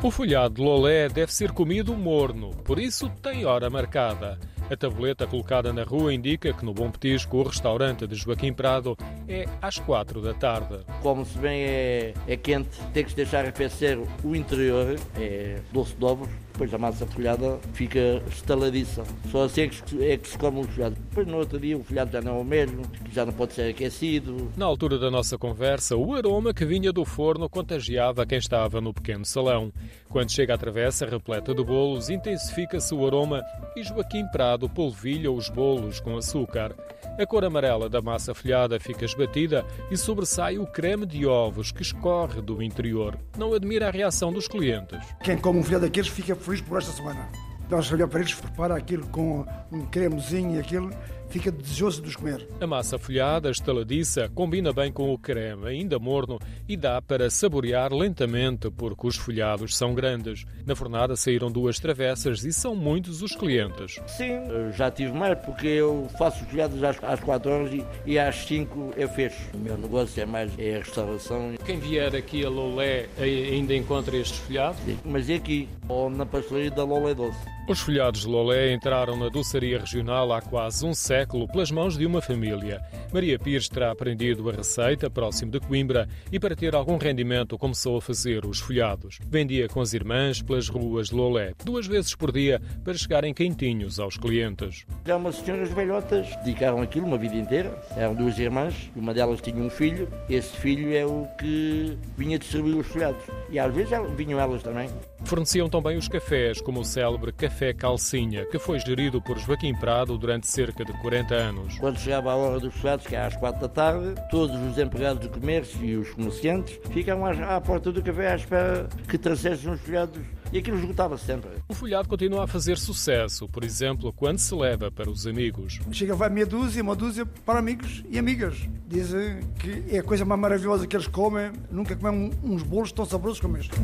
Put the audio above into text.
O folhado de lolé deve ser comido morno, por isso tem hora marcada. A tabuleta colocada na rua indica que no Bom Petisco, o restaurante de Joaquim Prado, é às quatro da tarde. Como se bem é, é quente, tem que se deixar arrefecer o interior, é doce de ovos, depois a massa folhada fica estaladiça. Só assim é que, é que se come o folhado. Depois no outro dia o folhado já não é o mesmo, já não pode ser aquecido. Na altura da nossa conversa, o aroma que vinha do forno contagiava quem estava no pequeno salão. Quando chega à travessa repleta de bolos, intensifica-se o aroma e Joaquim Prado polvilha os bolos com açúcar. A cor amarela da massa folhada fica esbatida e sobressai o creme de ovos que escorre do interior. Não admira a reação dos clientes. Quem come um folhado daqueles fica feliz por esta semana. Nós olhamos para eles, prepara aquilo com um cremezinho e aquilo, fica desejoso de os comer. A massa folhada, estaladiça, combina bem com o creme, ainda morno, e dá para saborear lentamente, porque os folhados são grandes. Na fornada saíram duas travessas e são muitos os clientes. Sim, já tive mais, porque eu faço os folhados às, às 4 horas e, e às 5 eu fecho. O meu negócio é mais é a restauração. Quem vier aqui a Lolé ainda encontra estes folhados? Sim, mas é aqui, ou na pastelaria da Lolé Doce. Os folhados de Lolé entraram na doçaria regional há quase um século pelas mãos de uma família. Maria Pires terá aprendido a receita próximo de Coimbra e para ter algum rendimento começou a fazer os folhados. Vendia com as irmãs pelas ruas de Lolé, duas vezes por dia, para chegarem quentinhos aos clientes. Já umas senhoras velhotas dedicaram aquilo uma vida inteira. Eram duas irmãs, uma delas tinha um filho. Esse filho é o que vinha distribuir os folhados. E às vezes vinham elas também. Forneciam também os cafés, como o célebre Café Calcinha, que foi gerido por Joaquim Prado durante cerca de 40 anos. Quando chegava a hora dos folhados, que é às 4 da tarde, todos os empregados do comércio e os comerciantes ficavam à porta do café à espera que trouxessem os folhados e aquilo esgotava sempre. O folhado continua a fazer sucesso, por exemplo, quando se leva para os amigos. Chega, vai meia dúzia, uma dúzia para amigos e amigas. Dizem que é a coisa mais maravilhosa que eles comem, nunca comem uns bolos tão saborosos como este.